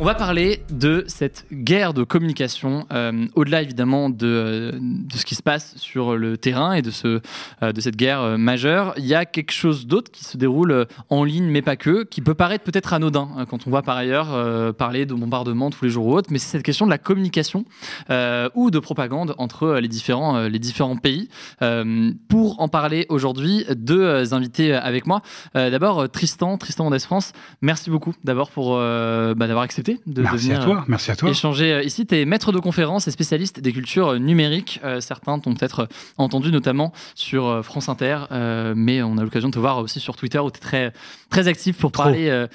On va parler de cette guerre de communication, euh, au-delà évidemment de, de, ce qui se passe sur le terrain et de, de cette guerre majeure. Il y a quelque chose d'autre qui se déroule en ligne, mais pas que, qui peut paraître peut-être anodin hein, quand on voit par ailleurs parler de bombardements tous les jours ou autres, mais c'est cette question de la communication ou de propagande entre les différents, euh, pays. Euh, pour en parler aujourd'hui, deux euh, invités avec moi. D'abord, Tristan, Tristan Ondes France, merci beaucoup d'abord pour bah, d'avoir accepté de, merci venir à toi, merci à toi. échanger ici. Tu es maître de conférence et spécialiste des cultures numériques. certains t'ont peut-être entendu notamment sur France Inter, mais on a l'occasion de te voir aussi sur Twitter où tu es très, très actif pour parler.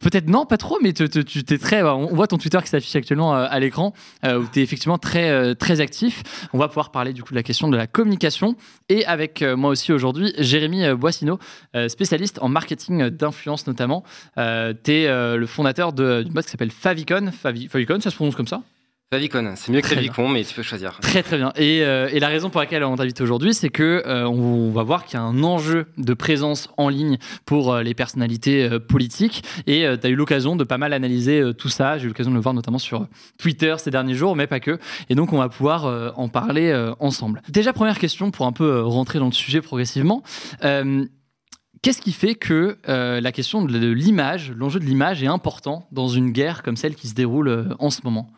peut-être non, pas trop, mais tu es très. On voit ton Twitter qui s'affiche actuellement à l'écran où tu es effectivement très, très actif. On va pouvoir parler du coup de la question de la communication. Et avec euh, moi aussi aujourd'hui, Jérémy euh, Boissino, euh, spécialiste en marketing d'influence notamment. tu es le fondateur d'une boîte qui s'appelle Favicon. Favicon, ça se prononce comme ça Favicon, c'est mieux que Favicon, mais tu peux choisir. Très très bien. Et, et la raison pour laquelle on t'invite aujourd'hui, c'est que on va voir qu'il y a un enjeu de présence en ligne pour les personnalités politiques. Et tu as eu l'occasion de pas mal analyser tout ça. J'ai eu l'occasion de le voir notamment sur Twitter ces derniers jours, mais pas que. Et donc on va pouvoir en parler ensemble. Déjà première question pour un peu rentrer dans le sujet progressivement. Qu'est-ce qui fait que la question de l'image, l'enjeu de l'image est important dans une guerre comme celle qui se déroule en ce moment?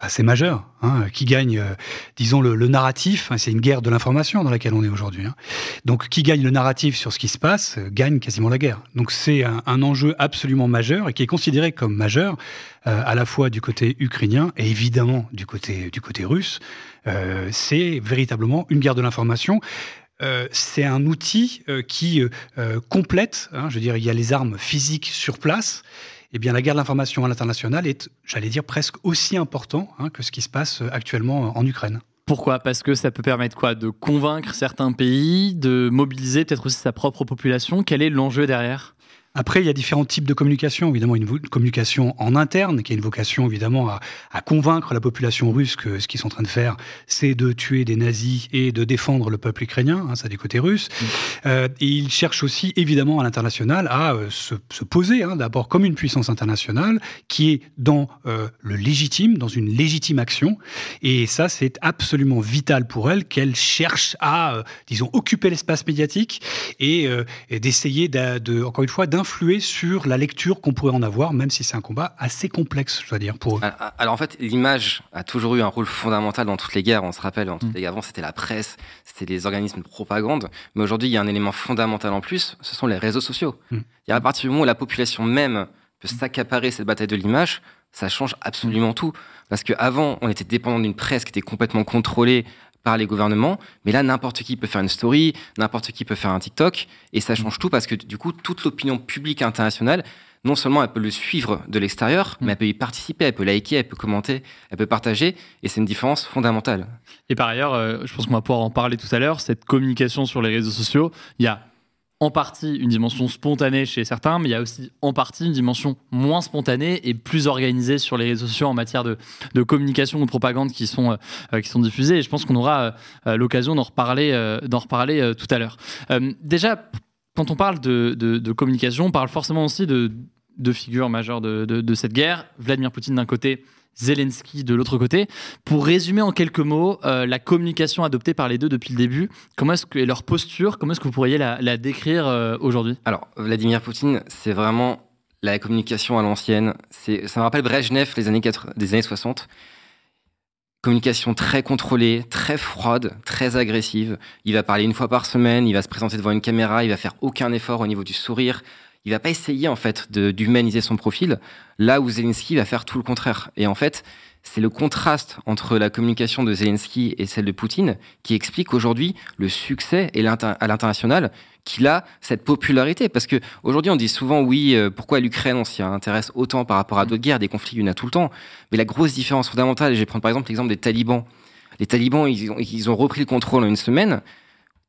Bah, c'est majeur. Hein, qui gagne, euh, disons, le, narratif hein, C'est une guerre de l'information dans laquelle on est aujourd'hui. Hein. Donc, qui gagne le narratif sur ce qui se passe euh, gagne quasiment la guerre. Donc, c'est un, enjeu absolument majeur et qui est considéré comme majeur euh, à la fois du côté ukrainien et évidemment du côté, du côté russe. c'est véritablement une guerre de l'information. C'est un outil qui complète, je veux dire, il y a les armes physiques sur place, eh bien, la guerre de l'information à l'international est, j'allais dire, presque aussi important hein, que ce qui se passe actuellement en Ukraine. Pourquoi? Parce que ça peut permettre quoi? De convaincre certains pays, de mobiliser peut-être aussi sa propre population. Quel est l'enjeu derrière? Après, il y a différents types de communication. Évidemment, une communication en interne, qui a une vocation évidemment à, convaincre la population russe que ce qu'ils sont en train de faire, c'est de tuer des nazis et de défendre le peuple ukrainien, hein, ça du côté russe. Mm. Euh, et ils cherchent aussi évidemment à l'international à euh, se, poser hein, d'abord comme une puissance internationale qui est dans euh, le légitime, dans une légitime action. Et ça, c'est absolument vital pour elle qu'elle cherche à, disons, occuper l'espace médiatique et, et d'essayer, de, encore une fois, d'influencer influer sur la lecture qu'on pourrait en avoir, même si c'est un combat assez complexe, je dois dire, pour eux. Alors, en fait, l'image a toujours eu un rôle fondamental dans toutes les guerres. On se rappelle, dans toutes mm. les guerres avant, c'était la presse, c'était les organismes de propagande. Mais aujourd'hui, il y a un élément fondamental en plus, ce sont les réseaux sociaux. Mm. Et à partir du moment où la population même peut s'accaparer cette bataille de l'image, ça change absolument tout. Parce qu'avant, on était dépendant d'une presse qui était complètement contrôlée par les gouvernements. Mais là, n'importe qui peut faire une story, n'importe qui peut faire un TikTok, et ça change tout parce que du coup, toute l'opinion publique internationale, non seulement elle peut le suivre de l'extérieur, mais elle peut y participer, elle peut liker, elle peut commenter, elle peut partager, et c'est une différence fondamentale. Et par ailleurs, euh, je pense qu'on va pouvoir en parler tout à l'heure, cette communication sur les réseaux sociaux, il y a en partie une dimension spontanée chez certains, mais il y a aussi en partie une dimension moins spontanée et plus organisée sur les réseaux sociaux en matière de, communication ou de propagande qui sont, euh, qui sont diffusées. Et je pense qu'on aura euh, l'occasion d'en reparler, euh, d'en reparler tout à l'heure. déjà, quand on parle de, communication, on parle forcément aussi de deux figures majeures de, cette guerre. Vladimir Poutine d'un côté Zelensky de l'autre côté. Pour résumer en quelques mots la communication adoptée par les deux depuis le début, comment est-ce que et leur posture, comment est-ce que vous pourriez la, décrire aujourd'hui? Alors Vladimir Poutine, c'est vraiment la communication à l'ancienne. Ça me rappelle Brezhnev les années des années 60 communication très contrôlée, très froide, très agressive. Il va parler une fois par semaine, il va se présenter devant une caméra, il va faire aucun effort au niveau du sourire. Il va pas essayer en fait d'humaniser son profil, là où Zelensky va faire tout le contraire. Et en fait, c'est le contraste entre la communication de Zelensky et celle de Poutine qui explique aujourd'hui le succès et à l'international qu'il a cette popularité. Parce que aujourd'hui, on dit souvent, oui, euh, pourquoi l'Ukraine, on s'y intéresse autant par rapport à d'autres guerres, des conflits, il y en a tout le temps. Mais la grosse différence fondamentale, je vais prendre par exemple l'exemple des talibans. Les talibans, ils ont repris le contrôle en une semaine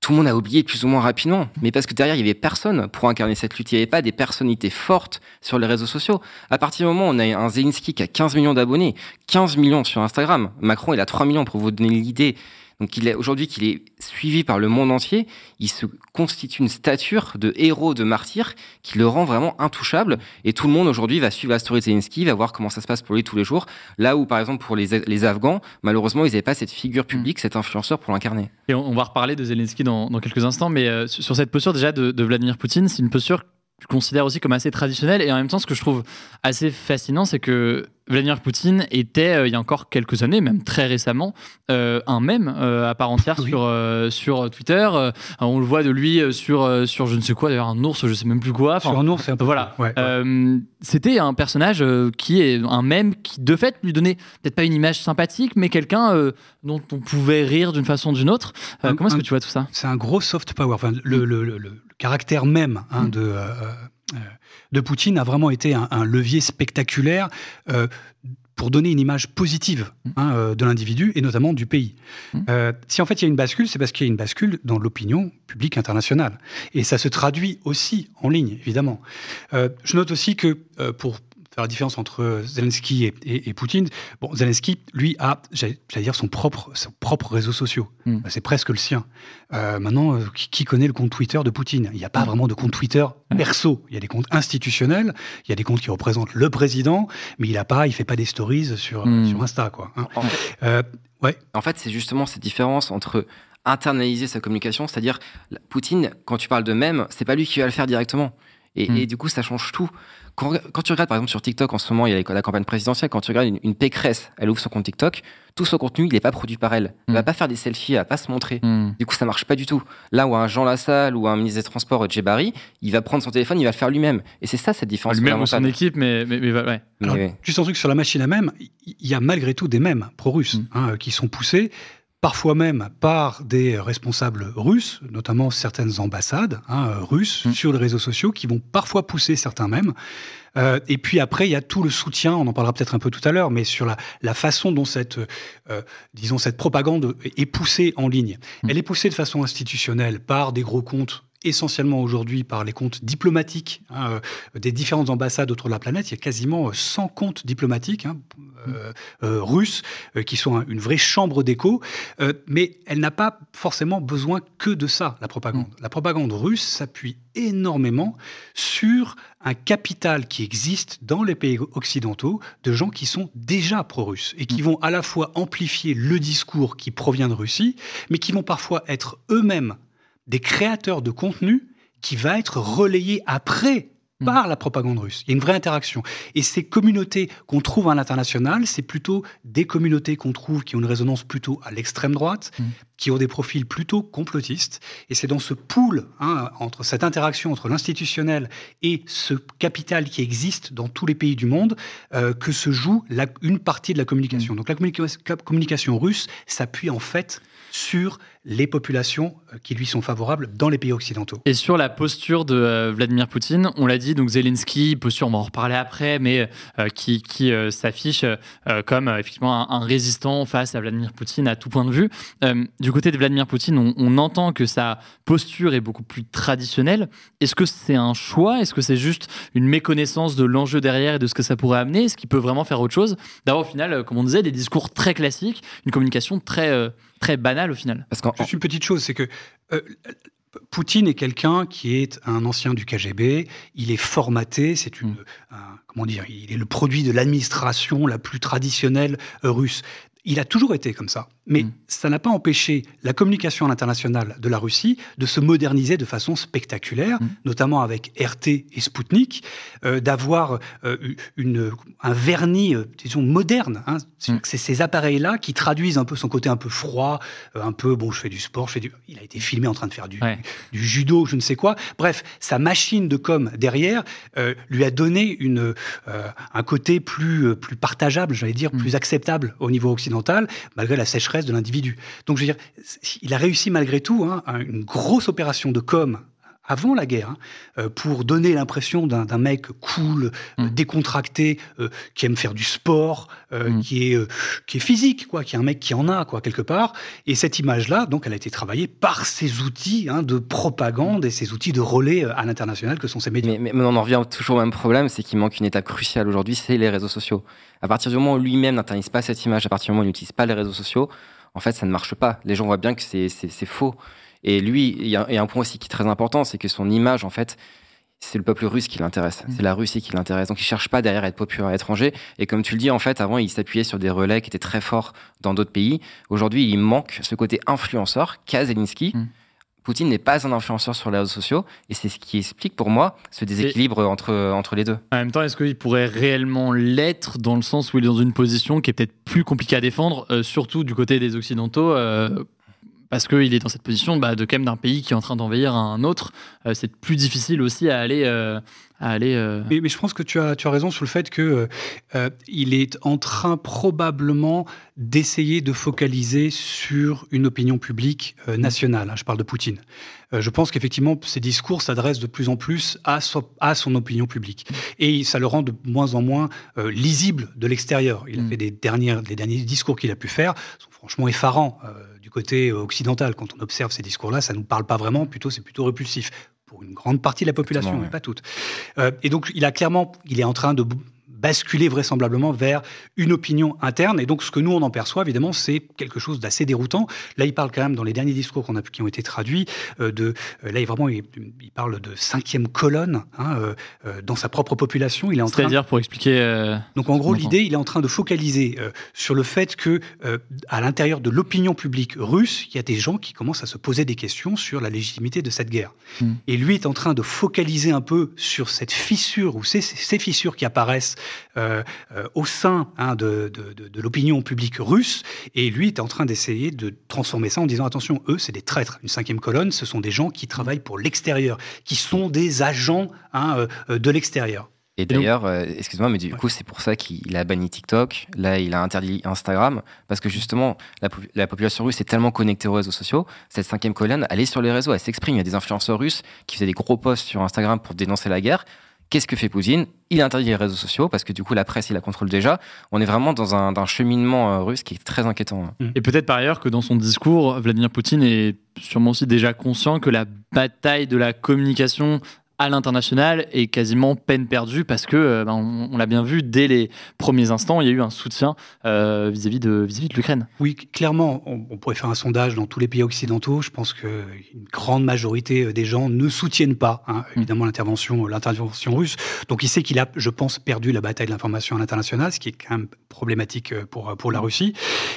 tout le monde a oublié plus ou moins rapidement. Mais parce que derrière, il y avait personne pour incarner cette lutte. Il n'y avait pas des personnalités fortes sur les réseaux sociaux. À partir du moment où on a un Zelensky qui a 15 millions d'abonnés, 15 millions sur Instagram, Macron, il a 3 millions pour vous donner l'idée. Donc aujourd'hui qu'il est suivi par le monde entier, il se constitue une stature de héros, de martyr qui le rend vraiment intouchable. Et tout le monde aujourd'hui va suivre la story de Zelensky, va voir comment ça se passe pour lui tous les jours. Là où par exemple pour les, les Afghans, malheureusement ils n'avaient pas cette figure publique, cet influenceur pour l'incarner. Et on, va reparler de Zelensky dans, dans quelques instants, mais euh, sur cette posture déjà de, Vladimir Poutine, c'est une posture je considère aussi comme assez traditionnelle. Et en même temps, ce que je trouve assez fascinant, c'est que Vladimir Poutine était, euh, il y a encore quelques années, même très récemment, euh, un mème euh, à part entière sur, sur Twitter. on le voit de lui sur, sur je ne sais quoi, d'ailleurs un ours, je ne sais même plus quoi. sur un ours, c'est un peu. Voilà. C'était un personnage qui est un mème qui, de fait, lui donnait peut-être pas une image sympathique, mais quelqu'un dont on pouvait rire d'une façon ou d'une autre. comment est-ce que tu vois tout ça? C'est un gros soft power. Enfin, le, le, le, caractère même hein, mm. de de Poutine a vraiment été un, levier spectaculaire euh, pour donner une image positive mmh. hein, euh, de l'individu et notamment du pays. Mmh. si en fait il y a une bascule, c'est parce qu'il y a une bascule dans l'opinion publique internationale. Et ça se traduit aussi en ligne, évidemment. je note aussi que pour la différence entre Zelensky et, Poutine. Bon, Zelensky, lui, a, j'allais dire, son propre, son propre réseau social. Hmm. C'est presque le sien. Euh, maintenant, euh, qui, connaît le compte Twitter de Poutine? Il n'y a pas hmm. vraiment de compte Twitter perso. Il y a des comptes institutionnels, il y a des comptes qui représentent le président, mais il a pas, il fait pas des stories sur, hmm. sur Insta, quoi. Hein. En fait, euh, ouais. En fait, c'est justement cette différence entre internaliser sa communication, c'est-à-dire Poutine, quand tu parles de même, c'est pas lui qui va le faire directement. Et, du coup, ça change tout quand, tu regardes par exemple sur TikTok en ce moment, il y a la campagne présidentielle, quand tu regardes une, pécresse, elle ouvre son compte TikTok, tout son contenu, il n'est pas produit par elle. Elle ne va mm. pas faire des selfies, elle va pas se montrer. Mm. Du coup, ça marche pas du tout. Là où un Jean Lassalle ou un ministre des Transports, Djebari, il va prendre son téléphone, il va le faire lui-même. Et c'est ça cette différence. Lui-même ou son équipe, mais, mais, mais ouais. Alors, Juste un truc sur la machine à même, il y a malgré tout des mèmes pro-russes mm. hein, qui sont poussés parfois même par des responsables russes, notamment certaines ambassades hein, russes mm. sur les réseaux sociaux, qui vont parfois pousser certains mêmes. Euh, et puis après, il y a tout le soutien, on en parlera peut-être un peu tout à l'heure, mais sur la, la, façon dont cette, euh, disons, cette propagande est poussée en ligne. Mm. Elle est poussée de façon institutionnelle par des gros comptes essentiellement aujourd'hui par les comptes diplomatiques hein, euh, des différentes ambassades autour de la planète. Il y a quasiment 100 euh, comptes diplomatiques hein, euh, russes qui sont une vraie chambre d'écho, mais elle n'a pas forcément besoin que de ça, la propagande. Mm. La propagande russe s'appuie énormément sur un capital qui existe dans les pays occidentaux de gens qui sont déjà pro-russes et qui mm. vont à la fois amplifier le discours qui provient de Russie, mais qui vont parfois être eux-mêmes des créateurs de contenu qui va être relayé après. Par la propagande russe. Il y a une vraie interaction. Et ces communautés qu'on trouve à l'international, c'est plutôt des communautés qu'on trouve qui ont une résonance plutôt à l'extrême droite, hmm. qui ont des profils plutôt complotistes. Et c'est dans ce pool, hein, entre cette interaction entre l'institutionnel et ce capital qui existe dans tous les pays du monde, euh, que se joue une partie de la communication. Hmm. Donc la communication russe s'appuie en fait sur les populations euh, qui lui sont favorables dans les pays occidentaux. Et sur la posture de euh, Vladimir Poutine, on l'a dit, donc Zelensky, posture, on va en reparler après, mais euh, qui, s'affiche comme effectivement un, résistant face à Vladimir Poutine à tout point de vue. du côté de Vladimir Poutine, on, on, entend que sa posture est beaucoup plus traditionnelle. Est-ce que c'est un choix? Est-ce que c'est juste une méconnaissance de l'enjeu derrière et de ce que ça pourrait amener? Est-ce qu'il peut vraiment faire autre chose? D'avoir au final, comme on disait, des discours très classiques, une communication très très banal au final. Parce qu'en, Juste une petite chose, c'est que euh, Poutine est quelqu'un qui est un ancien du KGB, il est formaté, c'est une, mm. comment dire, il est le produit de l'administration la plus traditionnelle russe. Il a toujours été comme ça. Mais mm. ça n'a pas empêché la communication à l'international de la Russie de se moderniser de façon spectaculaire, mm. notamment avec RT et Sputnik, euh, d'avoir euh, une, un vernis, euh, disons, moderne. Hein. Mm. C'est ces appareils-là qui traduisent un peu son côté un peu froid, un peu, bon, je fais du sport, je fais du... Il a été filmé en train de faire du, du judo, je ne sais quoi. Bref, sa machine de com derrière lui a donné une, un côté plus, plus partageable, j'allais dire, plus acceptable au niveau occidental, malgré la sécheresse de l'individu. Donc, je veux dire, il a réussi malgré tout hein, une grosse opération de com avant la guerre, hein, euh, pour donner l'impression d'un mec cool, euh, mm. décontracté, euh, qui aime faire du sport, mm. qui, est, qui est physique, quoi, qui est un mec qui en a, quoi, quelque part. Et cette image-là, donc, elle a été travaillée par ces outils hein, de propagande et ces outils de relais à l'international que sont ces médias. Mais, mais, on en revient toujours au même problème, c'est qu'il manque une étape cruciale aujourd'hui, c'est les réseaux sociaux. À partir du moment où lui-même n'internise pas cette image, à partir du moment où il n'utilise pas les réseaux sociaux, en fait, ça ne marche pas. Les gens voient bien que c'est faux. Et lui, il y, a, un point aussi qui est très important, c'est que son image, en fait, c'est le peuple russe qui l'intéresse. Mm. C'est la Russie qui l'intéresse. Donc, il cherche pas derrière à être populaire à l'étranger. Et comme tu le dis, en fait, avant, il s'appuyait sur des relais qui étaient très forts dans d'autres pays. Aujourd'hui, il manque ce côté influenceur qu'a Zelensky. Mm. Poutine n'est pas un influenceur sur les réseaux sociaux, et c'est ce qui explique pour moi ce déséquilibre entre, entre les deux. En même temps, est-ce qu'il pourrait réellement l'être dans le sens où il est dans une position qui est peut-être plus compliquée à défendre, euh, surtout du côté des Occidentaux euh, parce qu'il est dans cette position bah, de quand d'un pays qui est en train d'envahir un autre, euh, c'est plus difficile aussi à aller. Euh, à aller euh, mais, je pense que tu as, tu as raison sur le fait que il est en train probablement d'essayer de focaliser sur une opinion publique nationale. Hein, je parle de Poutine. je pense qu'effectivement, ses discours s'adressent de plus en plus à, à son opinion publique. Et ça le rend de moins en moins lisible de l'extérieur. Il a mm. fait des, dernières, les derniers discours qu'il a pu faire sont franchement effarants du côté occidental. Quand on observe ces discours-là, ça ne nous parle pas vraiment, plutôt c'est plutôt répulsif pour une grande partie de la population, mais pas toute. Euh, et donc, il a clairement, il est en train de basculer vraisemblablement vers une opinion interne. Et donc, ce que nous, on en perçoit, évidemment, c'est quelque chose d'assez déroutant. Là, il parle quand même, dans les derniers discours qu'on a, qui ont été traduits, euh, de, euh, là, il, vraiment, il, parle de cinquième colonne hein, euh, dans sa propre population. Il est en train. C'est-à-dire, pour expliquer. donc, en gros, l'idée, il est en train de focaliser sur le fait que, à l'intérieur de l'opinion publique russe, il y a des gens qui commencent à se poser des questions sur la légitimité de cette guerre. Hmm. Et lui est en train de focaliser un peu sur cette fissure ou ces, ces fissures qui apparaissent euh, euh, au sein hein, de, l'opinion publique russe. Et lui est en train d'essayer de transformer ça en disant attention, eux, c'est des traîtres. Une cinquième colonne, ce sont des gens qui travaillent pour l'extérieur, qui sont des agents hein, euh, de l'extérieur. Et d'ailleurs, excuse-moi, mais du coup, c'est pour ça qu'il a banni TikTok. Là, il a interdit Instagram. Parce que justement, la, la, population russe est tellement connectée aux réseaux sociaux. Cette cinquième colonne, elle est sur les réseaux, elle s'exprime. Il y a des influenceurs russes qui faisaient des gros posts sur Instagram pour dénoncer la guerre. Qu'est-ce que fait Poutine? Il interdit les réseaux sociaux parce que du coup la presse il la contrôle déjà. On est vraiment dans un, cheminement euh, russe qui est très inquiétant. Hein. Mm. Et peut-être par ailleurs que dans son discours, Vladimir Poutine est sûrement aussi déjà conscient que la bataille de la communication à l'international est quasiment peine perdue parce que, euh, ben, on, l'a bien vu, dès les premiers instants, il y a eu un soutien euh, vis-à-vis de, vis de l'Ukraine. Oui, clairement, on, pourrait faire un sondage dans tous les pays occidentaux. Je pense qu'une grande majorité euh, des gens ne soutiennent pas, hein, mm. évidemment, l'intervention, l'intervention russe. Donc il sait qu'il a, je pense, perdu la bataille de l'information à l'international, ce qui est quand même problématique pour, pour la mm. Russie.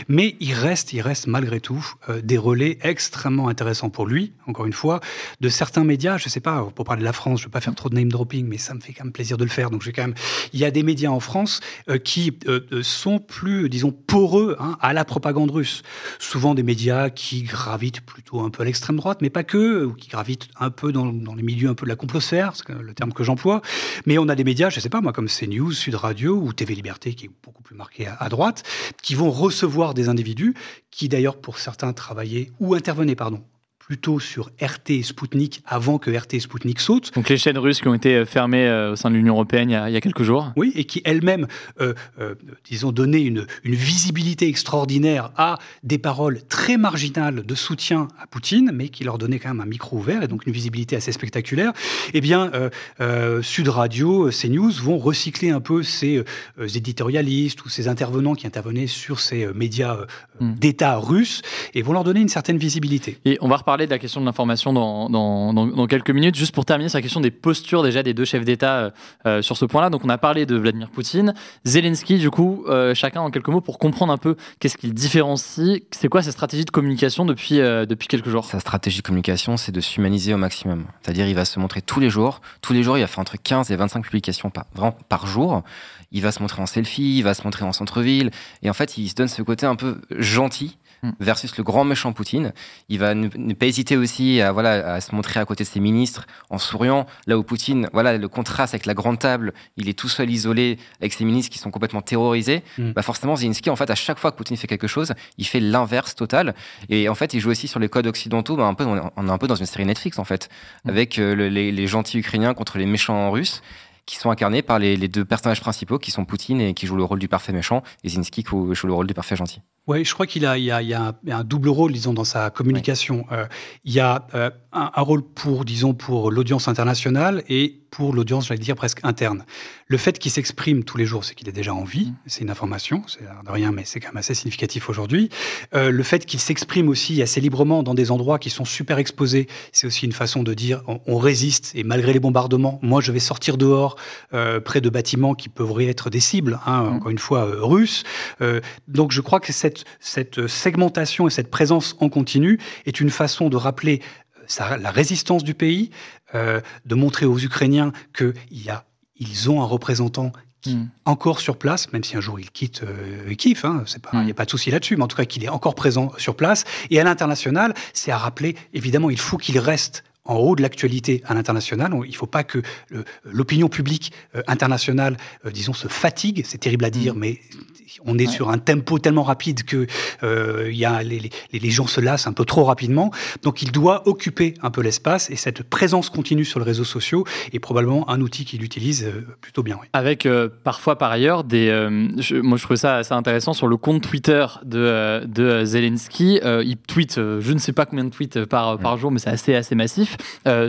Mais il reste, il reste malgré tout des relais extrêmement intéressants pour lui, encore une fois, de certains médias, je ne sais pas, pour parler de la France, je ne veux pas faire trop de name dropping, mais ça me fait quand même plaisir de le faire. Donc, je quand même. Il y a des médias en France euh, qui euh, euh, sont plus, disons, poreux hein, à la propagande russe. Souvent des médias qui gravitent plutôt un peu à l'extrême droite, mais pas que, ou qui gravitent un peu dans, les milieux un peu de la complosphère, c'est le terme que j'emploie. Mais on a des médias, je ne sais pas moi, comme CNews, Sud Radio ou TV Liberté, qui est beaucoup plus marqué à, à droite, qui vont recevoir des individus qui d'ailleurs pour certains travaillaient ou intervenaient pardon plutôt sur RT et Sputnik avant que RT et Sputnik sautent. Donc les chaînes russes qui ont été euh, fermées euh, au sein de l'Union européenne il y, a, quelques jours. Oui, et qui elles-mêmes, euh, disons, donné une, une, visibilité extraordinaire à des paroles très marginales de soutien à Poutine, mais qui leur donnaient quand même un micro ouvert et donc une visibilité assez spectaculaire. Eh bien, Sud Radio, CNews vont recycler un peu ces éditorialistes ou ces intervenants qui intervenaient sur ces médias hmm. d'État russes et vont leur donner une certaine visibilité. Et on va reparler de la question de l'information dans, dans, quelques minutes. Juste pour terminer sur la question des postures déjà des deux chefs d'État euh, sur ce point-là. Donc on a parlé de Vladimir Poutine, Zelensky. Du coup, chacun en quelques mots pour comprendre un peu qu'est-ce qu'il différencie. C'est quoi sa stratégie de communication depuis depuis quelques jours? Sa stratégie de communication, c'est de s'humaniser au maximum. C'est-à-dire, il va se montrer tous les jours. Tous les jours, il va faire entre 15 et 25 publications par, par jour il va se montrer en selfie, il va se montrer en centre-ville. Et en fait, il se donne ce côté un peu gentil hmm. versus le grand méchant Poutine. Il va ne, pas hésiter aussi à, voilà, à se montrer à côté de ses ministres en souriant. Là où Poutine, voilà, le contraste avec la grande table, il est tout seul isolé avec ses ministres qui sont complètement terrorisés. Hmm. Bah forcément, Zelensky, en fait, à chaque fois que Poutine fait quelque chose, il fait l'inverse total. Et en fait, il joue aussi sur les codes occidentaux. Bah, un peu, on est un peu dans une série Netflix, en fait, hmm. avec euh, les, les gentils ukrainiens contre les méchants russes qui sont incarnés par les, deux personnages principaux qui sont Poutine et qui jouent le rôle du parfait méchant et Zinsky qui joue le rôle du parfait gentil. Oui, je crois qu'il a, il y a, un double rôle, disons, dans sa communication. Euh, il y a euh, un, rôle pour, disons, pour l'audience internationale et pour l'audience, j'allais dire, presque interne. Le fait qu'il s'exprime tous les jours, c'est qu'il est déjà en vie, mm. c'est une information, c'est de rien, mais c'est quand même assez significatif aujourd'hui. Euh, le fait qu'il s'exprime aussi assez librement dans des endroits qui sont super exposés, c'est aussi une façon de dire on, résiste et malgré les bombardements, moi je vais sortir dehors près de bâtiments qui pourraient être des cibles, hein, mm. encore une fois, russes. donc je crois que cette cette, segmentation et cette présence en continu est une façon de rappeler la résistance du pays, euh, de montrer aux Ukrainiens qu'ils ont un représentant qui hmm. encore sur place, même si un jour il quitte euh, Kiev, hein, il n'y a hmm. pas de souci là-dessus, mais en tout cas qu'il est encore présent sur place. Et à l'international, c'est à rappeler, évidemment, il faut qu'il reste en haut de l'actualité à l'international. Il ne faut pas que l'opinion publique internationale, disons, se fatigue. C'est terrible à dire, hmm. mais on est sur un tempo tellement rapide que euh, y a les, les, gens se lassent un peu trop rapidement. Donc il doit occuper un peu l'espace et cette présence continue sur les réseaux sociaux est probablement un outil qu'il utilise euh, plutôt bien. Avec euh, parfois par ailleurs des, moi je trouve ça assez intéressant sur le compte Twitter de, de Zelensky. il tweet, je ne sais pas combien de tweets par, par jour, mais c'est assez assez massif.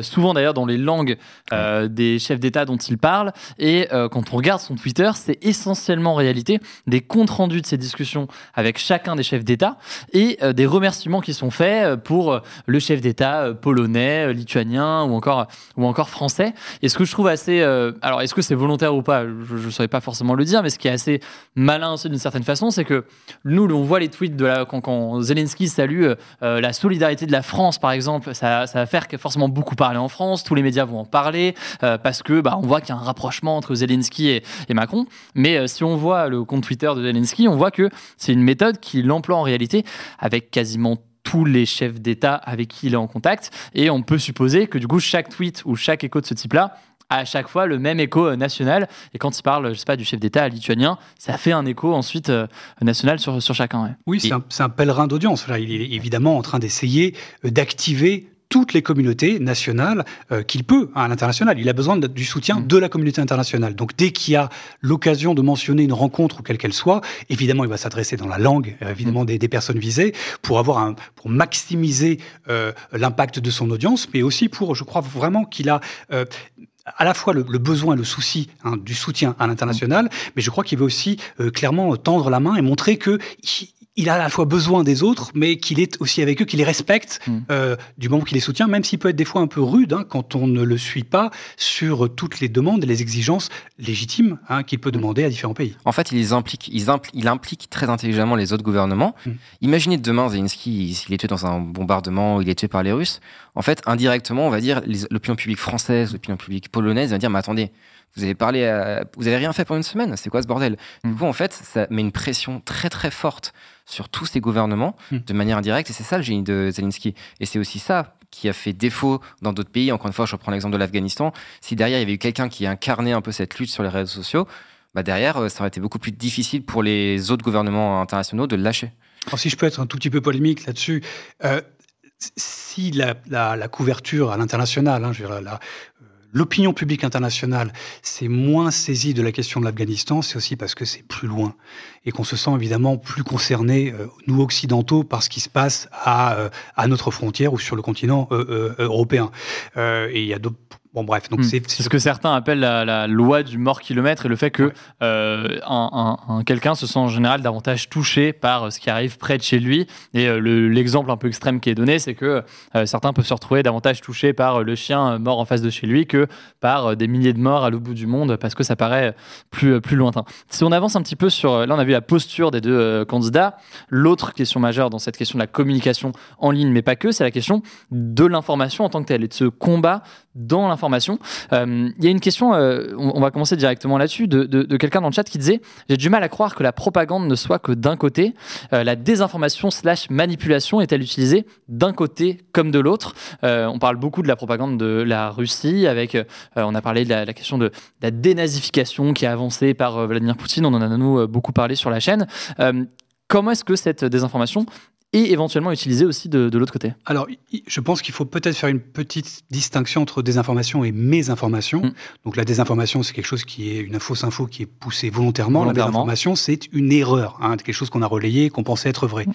Souvent d'ailleurs dans les langues des chefs d'État dont il parle. Et quand on regarde son Twitter, c'est essentiellement en réalité des compte rendu de ces discussions avec chacun des chefs d'État et euh, des remerciements qui sont faits euh, pour euh, le chef d'État polonais, lituanien ou encore, ou encore français. Et ce que je trouve assez... alors, est-ce que c'est volontaire ou pas? Je ne saurais pas forcément le dire, mais ce qui est assez malin aussi d'une certaine façon, c'est que nous, on voit les tweets de la, quand, Zelensky salue la solidarité de la France, par exemple, ça, ça va faire forcément beaucoup parler en France, tous les médias vont en parler, parce que bah, on voit qu'il y a un rapprochement entre Zelensky et, et Macron. Mais si on voit le compte Twitter de Zelensky, on voit que c'est une méthode qu'il emploie en réalité avec quasiment tous les chefs d'État avec qui il est en contact. Et on peut supposer que du coup, chaque tweet ou chaque écho de ce type-là a à chaque fois le même écho euh, national. Et quand il parle, je sais pas, du chef d'État lituanien, ça fait un écho ensuite euh, national sur, sur chacun. Oui, c'est un, un, pèlerin d'audience. Il est évidemment en train d'essayer euh, d'activer toutes les communautés nationales euh, qu'il peut à l'international. Il a besoin du soutien mm. de la communauté internationale. Donc dès qu'il y a l'occasion de mentionner une rencontre ou quelle qu'elle soit, évidemment, il va s'adresser dans la langue, euh, évidemment, mm. des, des, personnes visées, pour avoir un, pour maximiser euh, l'impact de son audience, mais aussi pour, je crois vraiment qu'il a à la fois le, besoin, le souci hein, du soutien à l'international, mm. mais je crois qu'il veut aussi clairement tendre la main et montrer que il a à la fois besoin des autres, mais qu'il est aussi avec eux, qu'il les respecte mm. euh, du moment qu'il les soutient, même s'il peut être des fois un peu rude hein, quand on ne le suit pas sur toutes les demandes et les exigences légitimes hein, qu'il peut demander à différents pays. En fait, il, implique, il, implique très intelligemment les autres gouvernements. Mm. Imaginez demain Zelensky, s'il est tué dans un bombardement, il est tué par les Russes. En fait, indirectement, on va dire, l'opinion publique française, l'opinion publique polonaise va dire, mais attendez, vous avez parlé, vous avez rien fait pendant une semaine, c'est quoi ce bordel? Du mm. coup, en fait, ça met une pression très très forte sur tous ces gouvernements hmm. de manière indirecte. Et c'est ça le génie de Zelensky. Et c'est aussi ça qui a fait défaut dans d'autres pays. Encore une fois, je reprends l'exemple de l'Afghanistan. Si derrière, il y avait eu quelqu'un qui incarnait un peu cette lutte sur les réseaux sociaux, bah derrière, euh, ça aurait été beaucoup plus difficile pour les autres gouvernements internationaux de le lâcher. Alors, si je peux être un tout petit peu polémique là-dessus, euh, si la, la, couverture à l'international, hein, la, l'opinion publique internationale s'est moins saisie de la question de l'Afghanistan, c'est aussi parce que c'est plus loin et qu'on se sent évidemment plus concerné, euh, nous occidentaux, par ce qui se passe à, euh, à notre frontière ou sur le continent euh, européen. et il y a Bon, bref, donc Hmm. c'est ce que certains appellent la, la loi du mort kilomètre et le fait que Ouais. euh, un, un- un- quelqu'un se sent en général davantage touché par euh, ce qui arrive près de chez lui. Et euh, le- l'exemple un peu extrême qui est donné, c'est que euh, certains peuvent se retrouver davantage touchés par le chien mort en face de chez lui que par des milliers de morts à l'autre bout du monde parce que ça paraît plus, plus lointain. Si on avance un petit peu sur... Là, on a vu la posture des deux candidats. L'autre question majeure dans cette question de la communication en ligne, mais pas que, c'est la question de l'information en tant que telle et de ce combat dans l'information. Euh, Il y a une question, euh, on, va commencer directement là-dessus, de, de- de quelqu'un dans le chat qui disait J'ai du mal à croire que la propagande ne soit que d'un côté. Euh, la désinformation slash manipulation est-elle utilisée d'un côté comme de l'autre? On parle beaucoup de la propagande de la Russie, avec, on a parlé de la, question de la dénazification qui est avancée par Vladimir Poutine, on en a nous beaucoup parlé sur la chaîne. Comment est-ce que cette désinformation est éventuellement utilisée aussi de, de l'autre côté Alors, je pense qu'il faut peut-être faire une petite distinction entre désinformation et mésinformation. Mm. Donc, la désinformation, c'est quelque chose qui est une fausse info qui est poussée volontairement. Volontairement. La désinformation, c'est une erreur, hein, quelque chose qu'on a relayé, qu'on pensait être vrai.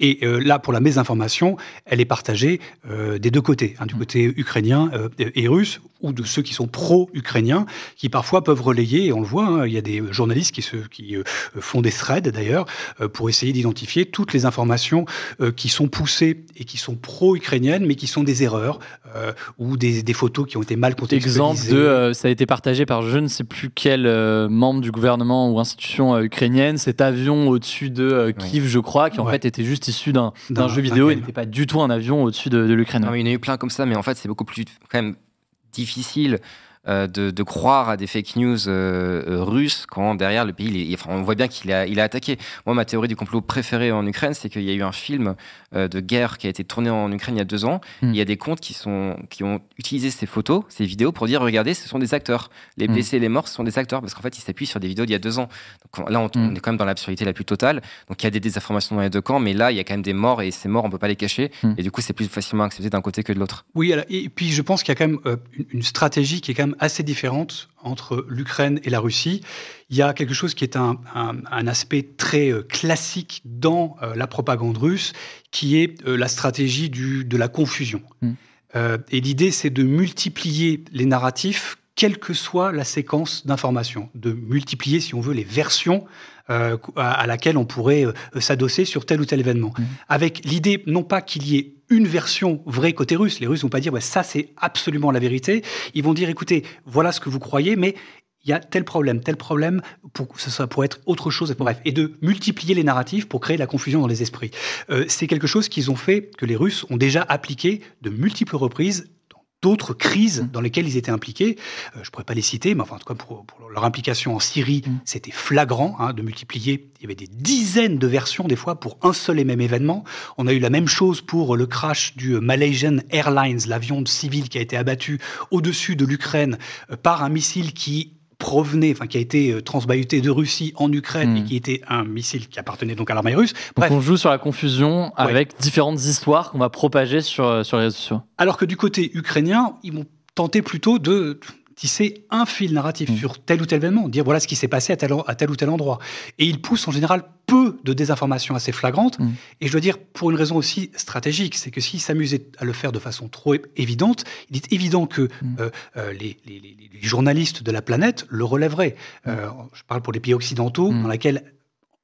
Et euh, là, pour la mésinformation, elle est partagée euh, des deux côtés, hein, du côté ukrainien euh, et russe, ou de ceux qui sont pro-ukrainiens, qui parfois peuvent relayer, et on le voit, hein, il y a des journalistes qui, se, qui font des threads d'ailleurs, pour essayer d'identifier toutes les informations euh, qui sont poussées et qui sont pro-ukrainiennes, mais qui sont des erreurs, euh, ou des, des photos qui ont été mal contextualisées. Exemple de, euh, ça a été partagé par je ne sais plus quel euh, membre du gouvernement ou institution euh, ukrainienne, cet avion au-dessus de euh, Kiev, je crois, qui en Ouais. fait était juste issu d'un d'un D'un- jeu vidéo et game. n'était pas du tout un avion au-dessus de, de l'Ukraine. Il y en a eu plein comme ça, mais en fait, c'est beaucoup plus quand même difficile de, de croire à des fake news euh, euh, russes quand derrière le pays, il est- enfin, on voit bien qu'il a, il a attaqué. Moi, ma théorie du complot préférée en Ukraine, c'est qu'il y a eu un film euh, de guerre qui a été tourné en Ukraine il y a deux ans. Mm. Il y a des comptes qui, sont, qui ont utilisé ces photos, ces vidéos, pour dire regardez, ce sont des acteurs. Les Mm. blessés et les morts, ce sont des acteurs, parce qu'en fait, ils s'appuient sur des vidéos d'il y a deux ans. Donc là, on, Mm. on est quand même dans l'absurdité la plus totale. Donc il y a des désinformations dans les deux camps, mais là, il y a quand même des morts et ces morts, on peut pas les cacher. Mm. Et du coup, c'est plus facilement accepté d'un côté que de l'autre. Oui, et puis je pense qu'il y a quand même euh, une- une stratégie qui est quand même assez différente entre l'Ukraine et la Russie. Il y a quelque chose qui est un, un- un aspect très euh, classique dans euh, la propagande russe, qui est euh, la stratégie du, de la confusion. Mm. Euh, et l'idée, c'est de multiplier les narratifs, quelle que soit la séquence d'informations, de multiplier, si on veut, les versions euh, à, à laquelle on pourrait euh, s'adosser sur tel ou tel événement. Mm. Avec l'idée, non pas qu'il y ait une version vraie côté russe, les Russes vont pas dire ça c'est absolument la vérité, ils vont dire écoutez, voilà ce que vous croyez, mais il y a tel problème, tel problème, pour, ça, pourrait être autre chose, bref, et de multiplier les narratifs pour créer de la confusion dans les esprits. Euh, c'est quelque chose qu'ils ont fait, que les Russes ont déjà appliqué de multiples reprises d'autres crises dans lesquelles ils étaient impliqués. Euh, je pourrais pas les citer, mais enfin, en tout cas, pour, pour leur implication en Syrie, Mm. c'était flagrant hein, de multiplier. Il y avait des dizaines de versions, des fois, pour un seul et même événement. On a eu la même chose pour le crash du Malaysian Airlines, l'avion civil qui a été abattu au-dessus de l'Ukraine euh, par un missile qui provenait, enfin qui a été euh, transbahuté de Russie en Ukraine et qui était un missile qui appartenait donc à l'armée russe. Donc on joue sur la confusion Ouais. avec différentes histoires qu'on va propager sur, euh, sur les réseaux sociaux. Alors que du côté ukrainien, ils vont tenter plutôt de tisser un fil narratif Mm. sur tel ou tel événement, dire voilà ce qui s'est passé à tel, à tel ou tel endroit. Et ils poussent en général peu de désinformation assez flagrante. Mm. Et je dois dire, pour une raison aussi stratégique, c'est que s'ils s'amusaient à le faire de façon trop évidente, il est évident que Mm. euh, euh, les, les- les- les journalistes de la planète le relèveraient. Euh, je parle pour les pays occidentaux, dans lesquels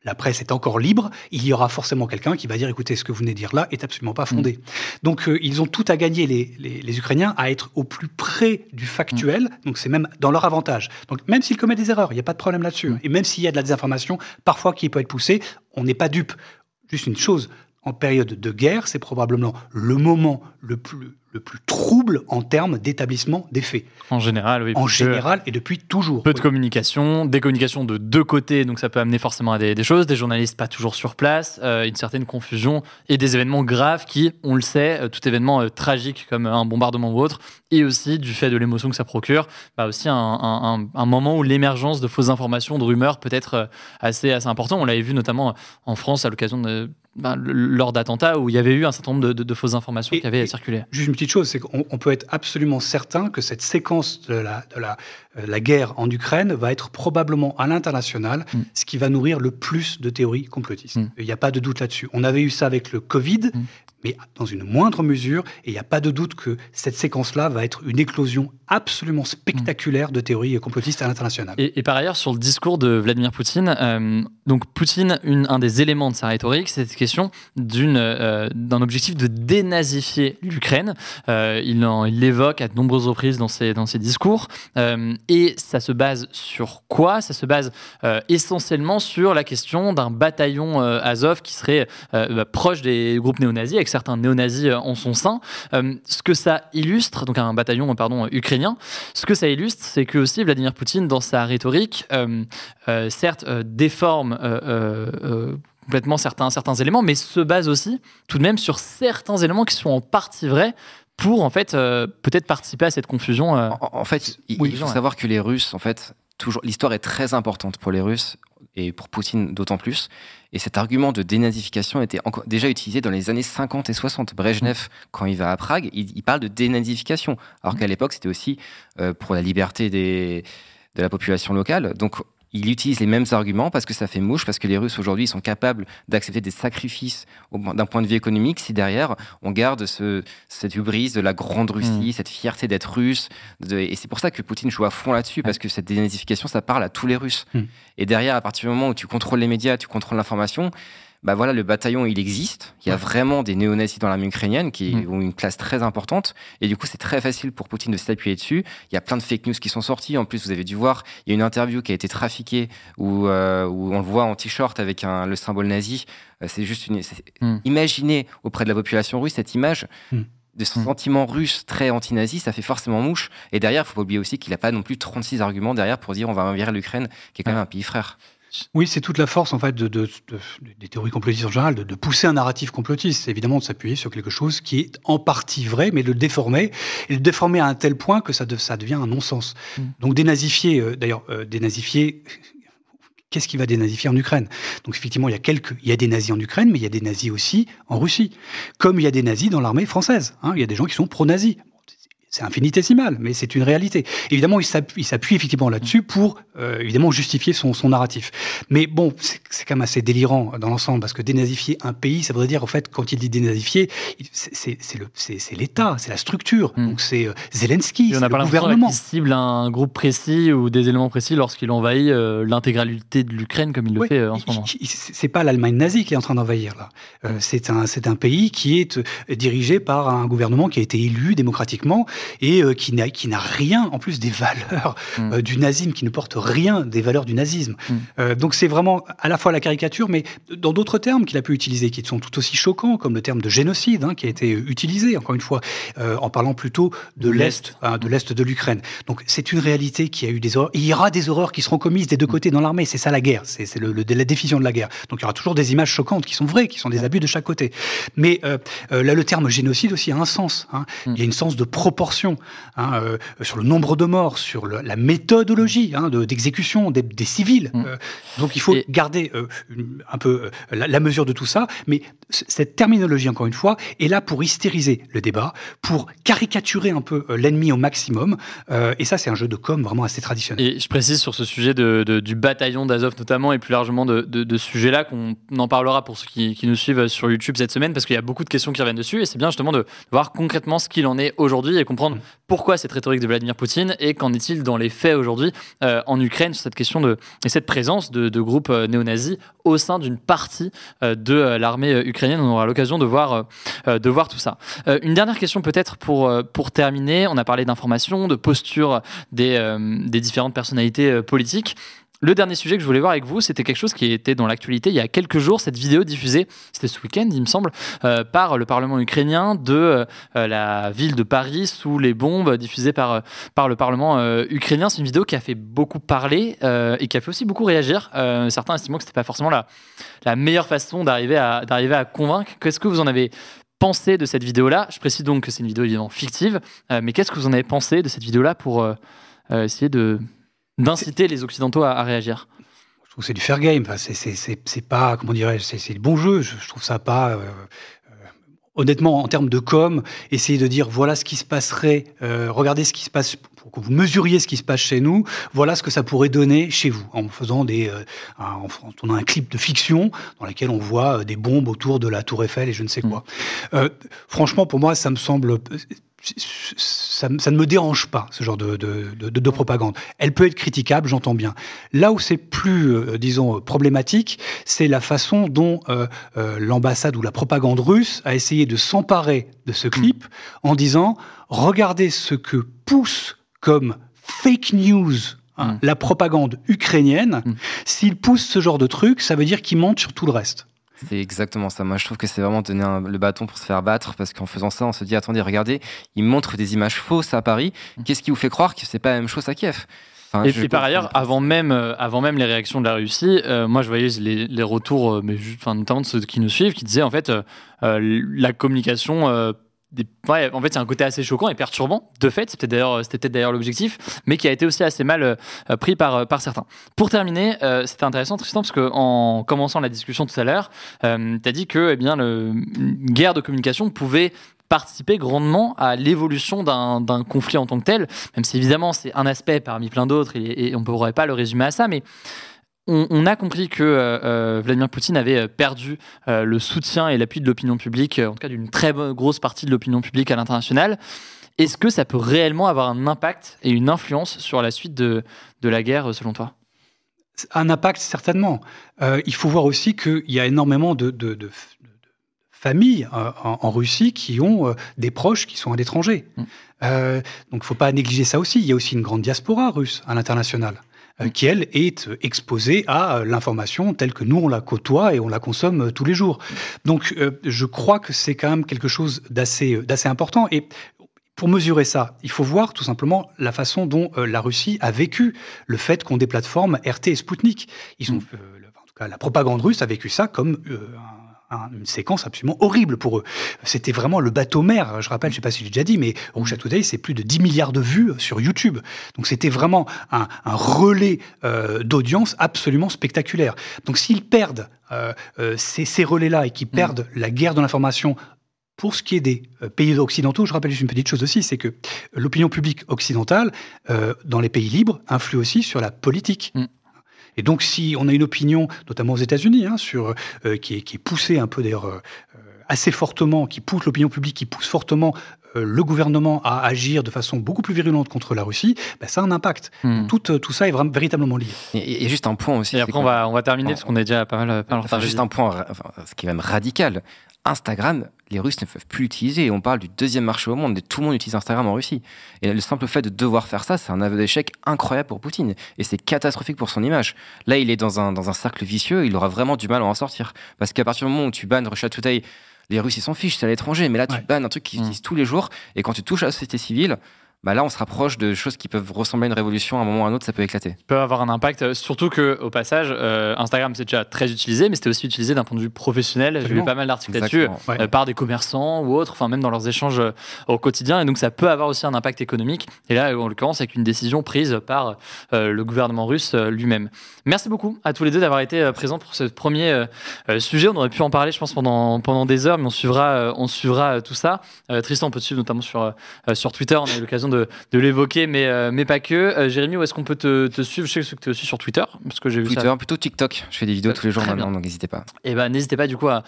la presse est encore libre, il y aura forcément quelqu'un qui va dire écoutez, ce que vous venez de dire là est absolument pas fondé. Donc euh, ils ont tout à gagner, les, les- les Ukrainiens, à être au plus près du factuel, donc c'est même dans leur avantage. Donc même s'ils commettent des erreurs, il n'y a pas de problème là-dessus. Mm. Et même s'il y a de la désinformation, parfois qui peut être poussée, on n'est pas dupe. Juste une chose, en période de guerre, c'est probablement le moment le plus, le plus trouble en termes d'établissement des faits. En général, oui. En général et depuis toujours. Peu de communication, des communications de deux côtés, donc ça peut amener forcément à des, des choses, des journalistes pas toujours sur place, euh, une certaine confusion et des événements graves qui, on le sait, euh, tout événement euh, tragique comme un bombardement ou autre, et aussi du fait de l'émotion que ça procure, bah aussi un, un- un- un moment où l'émergence de fausses informations, de rumeurs peut être assez, assez important. On l'avait vu notamment en France à l'occasion de ben, lors d'attentats où il y avait eu un certain nombre de, de- de fausses informations Et- qui avaient et- circulé. Juste une petite chose, c'est qu'on on peut être absolument certain que cette séquence de la, de la, euh, la guerre en Ukraine va être probablement à l'international Mm. ce qui va nourrir le plus de théories complotistes. Mm. Il n'y a pas de doute là-dessus. On avait eu ça avec le Covid, Mm. Mais dans une moindre mesure. Et il n'y a pas de doute que cette séquence-là va être une éclosion absolument spectaculaire de théories complotistes à l'international. Et, par ailleurs, sur le discours de Vladimir Poutine, euh, donc Poutine, un des éléments de sa rhétorique, c'est cette question euh, d'un objectif de dénazifier l'Ukraine. Euh, il, il l'évoque à de nombreuses reprises dans ses, dans ses discours. et ça se base sur quoi? Ça se base essentiellement sur la question d'un bataillon Azov qui serait bah, proche des groupes néo-nazis, avec certains néo-nazis en son sein. ce que ça illustre, donc un bataillon pardon, ukrainien, ce que ça illustre, c'est que aussi Vladimir Poutine, dans sa rhétorique, euh, euh, certes, euh, déforme complètement certains, certains éléments, mais se base aussi tout de même sur certains éléments qui sont en partie vrais pour en fait peut-être participer à cette confusion. En, fait, il, faut savoir que les Russes, en fait, toujours l'histoire est très importante pour les Russes et pour Poutine d'autant plus. Et cet argument de dénazification était encore, déjà utilisé dans les années 50 et 60. Brejnev, quand il va à Prague, il, parle de dénazification, alors qu'à l'époque, c'était aussi euh, pour la liberté des, de la population locale. Donc, il utilise les mêmes arguments parce que ça fait mouche, parce que les Russes aujourd'hui sont capables d'accepter des sacrifices d'un point de vue économique si derrière on garde ce, cette hubris de la grande Russie, mm. cette fierté d'être russe. et c'est pour ça que Poutine joue à fond là-dessus, parce que cette dénazification, ça parle à tous les Russes. Mm. Et derrière, à partir du moment où tu contrôles les médias, tu contrôles l'information, bah voilà, le bataillon, il existe. Il y a vraiment des néo-nazis dans l'armée ukrainienne qui mm. ont une classe très importante. Et du coup, c'est très facile pour Poutine de s'appuyer dessus. Il y a plein de fake news qui sont sortis. En plus, vous avez dû voir, il y a une interview qui a été trafiquée où, euh, où on le voit en t-shirt avec un, le symbole nazi. Euh, c'est juste une. Mm. Imaginez auprès de la population russe cette image. Mm. de son sentiment russe très anti-nazi, ça fait forcément mouche. Et derrière, il faut pas oublier aussi qu'il n'a pas non plus 36 arguments derrière pour dire on va envahir l'Ukraine, qui est quand même un pays frère. Oui, c'est toute la force en fait de, des théories complotistes en général, de, pousser un narratif complotiste. C'est évidemment de s'appuyer sur quelque chose qui est en partie vrai, mais de le déformer et le déformer à un tel point que ça, ça devient un non-sens. Mm. Donc dénazifier, euh, d'ailleurs, euh, dénazifier. Qu'est-ce qui va dénazifier en Ukraine? Donc effectivement, il y a quelques, il y a des nazis en Ukraine, mais il y a des nazis aussi en Russie, comme il y a des nazis dans l'armée française. Hein. il y a des gens qui sont pro-nazis c'est infinitésimal, mais c'est une réalité. Évidemment, il s'appuie effectivement là-dessus pour euh, évidemment justifier son, son, narratif. Mais bon, c'est quand même assez délirant dans l'ensemble parce que dénazifier un pays, ça voudrait dire en fait quand il dit dénazifier, c'est l'État, c'est la structure. Hmm. Donc c'est euh, Zelensky, c'est le gouvernement. Il cible un groupe précis ou des éléments précis lorsqu'il envahit euh, l'intégralité de l'Ukraine comme il le fait en ce moment. C'est pas l'Allemagne nazie qui est en train d'envahir là. c'est un c'est un pays qui est dirigé par un gouvernement qui a été élu démocratiquement et euh, qui n'a rien en plus des valeurs mm. euh, du nazisme, qui ne porte rien des valeurs du nazisme. Mm. Euh, donc c'est vraiment à la fois la caricature, mais dans d'autres termes qu'il a pu utiliser, qui sont tout aussi choquants, comme le terme de génocide, hein, qui a été utilisé encore une fois en parlant plutôt de l'est, hein, de l'est de l'Ukraine. Donc c'est une réalité qui a eu des horreurs. Il y aura des horreurs qui seront commises des deux mm. côtés dans l'armée. C'est ça la guerre. C'est le, la définition de la guerre. Donc il y aura toujours des images choquantes qui sont vraies, qui sont des abus de chaque côté. Mais là, le terme génocide aussi a un sens. Hein. Il y a une sens de proportion Hein, euh, sur le nombre de morts, sur la méthodologie hein, d'exécution des, civils. Mm. Euh, donc il faut garder euh, un peu la, mesure de tout ça, mais cette terminologie, encore une fois, est là pour hystériser le débat, pour caricaturer un peu l'ennemi au maximum, et ça c'est un jeu de com vraiment assez traditionnel. Et je précise sur ce sujet de, du bataillon d'Azov notamment, et plus largement de, de ce sujet-là, qu'on en parlera pour ceux qui, qui, nous suivent sur YouTube cette semaine, parce qu'il y a beaucoup de questions qui reviennent dessus, et c'est bien justement de voir concrètement ce qu'il en est aujourd'hui et pourquoi cette rhétorique de Vladimir Poutine et qu'en est-il dans les faits aujourd'hui euh, en Ukraine sur cette question de et cette présence de, groupes euh, néo-nazis au sein d'une partie euh, de l'armée ukrainienne. On aura l'occasion de voir de voir tout ça. une dernière question peut-être pour pour terminer. On a parlé d'information, de posture des des différentes personnalités politiques. Le dernier sujet que je voulais voir avec vous, c'était quelque chose qui était dans l'actualité il y a quelques jours. Cette vidéo diffusée, c'était ce week-end, il me semble, euh, par le Parlement ukrainien de euh, la ville de Paris sous les bombes diffusées par, par le Parlement euh, ukrainien. C'est une vidéo qui a fait beaucoup parler et qui a fait aussi beaucoup réagir. certains estiment que c'était pas forcément la, la meilleure façon d'arriver à, d'arriver à convaincre. Qu'est-ce que vous en avez pensé de cette vidéo-là? Je précise donc que c'est une vidéo évidemment fictive, mais qu'est-ce que vous en avez pensé de cette vidéo-là pour essayer de d'inciter les Occidentaux à, réagir Je trouve que c'est du fair game. Enfin, c'est pas, comment dirais-je, c'est le bon jeu. Je, trouve ça pas. Euh, euh, honnêtement, en termes de com, essayer de dire voilà ce qui se passerait, euh, regardez ce qui se passe, pour que vous mesuriez ce qui se passe chez nous, voilà ce que ça pourrait donner chez vous, en faisant des, euh, un, on a un clip de fiction dans lequel on voit des bombes autour de la Tour Eiffel et je ne sais quoi. Mmh. Euh, franchement, pour moi, ça me semble ça, ne me dérange pas, ce genre de, de, propagande. Elle peut être critiquable, j'entends bien. Là où c'est plus, euh, disons, problématique, c'est la façon dont euh, euh, l'ambassade ou la propagande russe a essayé de s'emparer de ce clip en disant, regardez ce que pousse comme fake news hein, mm. la propagande ukrainienne. Mm. S'il pousse ce genre de truc, ça veut dire qu'il monte sur tout le reste. C'est exactement ça. Moi, je trouve que c'est vraiment donner le bâton pour se faire battre parce qu'en faisant ça, on se dit attendez, regardez, ils montrent des images fausses à Paris. Mmh. Qu'est-ce qui vous fait croire que c'est pas la même chose à Kiev? Et puis par ailleurs, avant même, euh, avant même les réactions de la Russie, euh, moi je voyais les, les retours, euh, mais enfin, notamment de ceux qui nous suivent, qui disaient en fait la communication Ouais, en fait, c'est un côté assez choquant et perturbant, de fait, c'était d'ailleurs, peut-être d'ailleurs l'objectif, mais qui a été aussi assez mal euh, pris par, euh, par certains. Pour terminer, euh, c'était intéressant, Tristan, parce qu'en commençant la discussion tout à l'heure, tu as dit que eh bien, le, guerre de communication pouvait participer grandement à l'évolution d'un conflit en tant que tel, même si évidemment c'est un aspect parmi plein d'autres et, et on ne pourrait pas le résumer à ça, mais on, a compris que euh, euh, Vladimir Poutine avait euh, perdu le soutien et l'appui de l'opinion publique, en tout cas d'une très grosse partie de l'opinion publique à l'international. Est-ce que ça peut réellement avoir un impact et une influence sur la suite de, la guerre, selon toi? Un impact, certainement. il faut voir aussi qu'il y a énormément de, familles en, Russie qui ont des proches qui sont à l'étranger. Mm. donc il ne faut pas négliger ça aussi. Il y a aussi une grande diaspora russe à l'international. Euh, qui, elle, est exposée à euh, l'information telle que nous, on la côtoie et on la consomme euh, tous les jours. Donc, je crois que c'est quand même quelque chose d'assez important. Et pour mesurer ça, il faut voir tout simplement la façon dont la Russie a vécu le fait qu'on des plateformes RT et Sputnik. Ils ont, mm. en tout cas, la propagande russe a vécu ça comme une séquence absolument horrible pour eux. C'était vraiment le bateau mère. Je rappelle, je sais pas si j'ai déjà dit, mais Russia Today, c'est plus de 10 milliards de vues sur YouTube. Donc c'était vraiment un, relais euh, d'audience absolument spectaculaire. Donc s'ils perdent euh, euh, ces, relais-là et qu'ils mm. perdent la guerre de l'information pour ce qui est des pays occidentaux, je rappelle juste une petite chose aussi, c'est que l'opinion publique occidentale, dans les pays libres, influe aussi sur la politique. Mm. Et donc, si on a une opinion, notamment aux États-Unis, hein, sur euh, qui, est, qui, est, poussée un peu d'ailleurs euh, assez fortement, qui pousse l'opinion publique, qui pousse fortement euh, le gouvernement à agir de façon beaucoup plus virulente contre la Russie, bah, ça a un impact. Hmm. Tout, tout, ça est vraiment, véritablement lié. Et, juste un point aussi. Et après, on va, on va terminer parce qu'on est déjà pas mal. Pas mal juste un point, ce qui est même radical. Instagram, les Russes ne peuvent plus l'utiliser. On parle du deuxième marché au monde et tout le monde utilise Instagram en Russie. Et le simple fait de devoir faire ça, c'est un aveu d'échec incroyable pour Poutine. Et c'est catastrophique pour son image. Là, il est dans un, dans un cercle vicieux, il aura vraiment du mal à en sortir. Parce qu'à partir du moment où tu bannes Russia Today, les Russes, ils s'en fichent, c'est à l'étranger. Mais là, tu bannes un truc qu'ils utilisent mmh. tous les jours. Et quand tu touches à la société civile, bah là, on se rapproche de choses qui peuvent ressembler à une révolution. À un moment ou à un autre, ça peut éclater. Ça peut avoir un impact, euh, surtout que au passage, euh, Instagram c'est déjà très utilisé, mais c'était aussi utilisé d'un point de vue professionnel. J'ai vu pas mal d'articles là-dessus euh, par des commerçants ou autres, enfin même dans leurs échanges au quotidien. Et donc ça peut avoir aussi un impact économique. Et là, en l'occurrence, avec une décision prise par le gouvernement russe lui-même. Merci beaucoup à tous les deux d'avoir été présents pour ce premier sujet. On aurait pu en parler, je pense, pendant pendant des heures, mais on suivra, on suivra tout ça. Tristan, on peut te suivre notamment sur sur Twitter. On a eu l'occasion de, l'évoquer, mais, euh, mais pas que. Euh, Jérémy, où est-ce qu'on peut te, suivre? Je sais que tu es aussi sur Twitter, parce que j'ai vu Twitter, plutôt TikTok. Je fais des vidéos tous les jours maintenant, donc n'hésitez pas. Et eh ben, n'hésitez pas du coup à,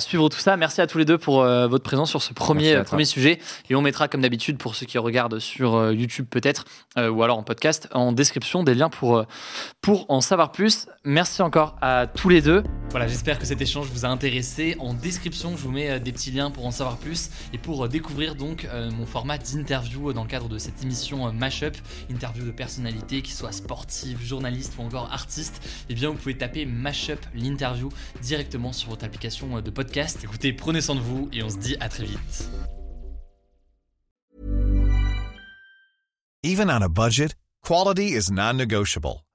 suivre tout ça. Merci à tous les deux pour euh, votre présence sur ce premier, premier sujet. Et on mettra, comme d'habitude, pour ceux qui regardent sur YouTube peut-être, ou alors en podcast, en description des liens pour, pour en savoir plus. Merci encore à tous les deux. Voilà, j'espère que cet échange vous a intéressé. En description, je vous mets des petits liens pour en savoir plus et pour découvrir donc mon format d'interview dans le cadre de cette émission euh, Mashup, interview de personnalités, qui soient sportives, journalistes ou encore artistes, eh bien vous pouvez taper Mashup l'interview directement sur votre application euh, de podcast. Écoutez, prenez soin de vous et on se dit à très vite. Even on a budget, quality is non-negotiable.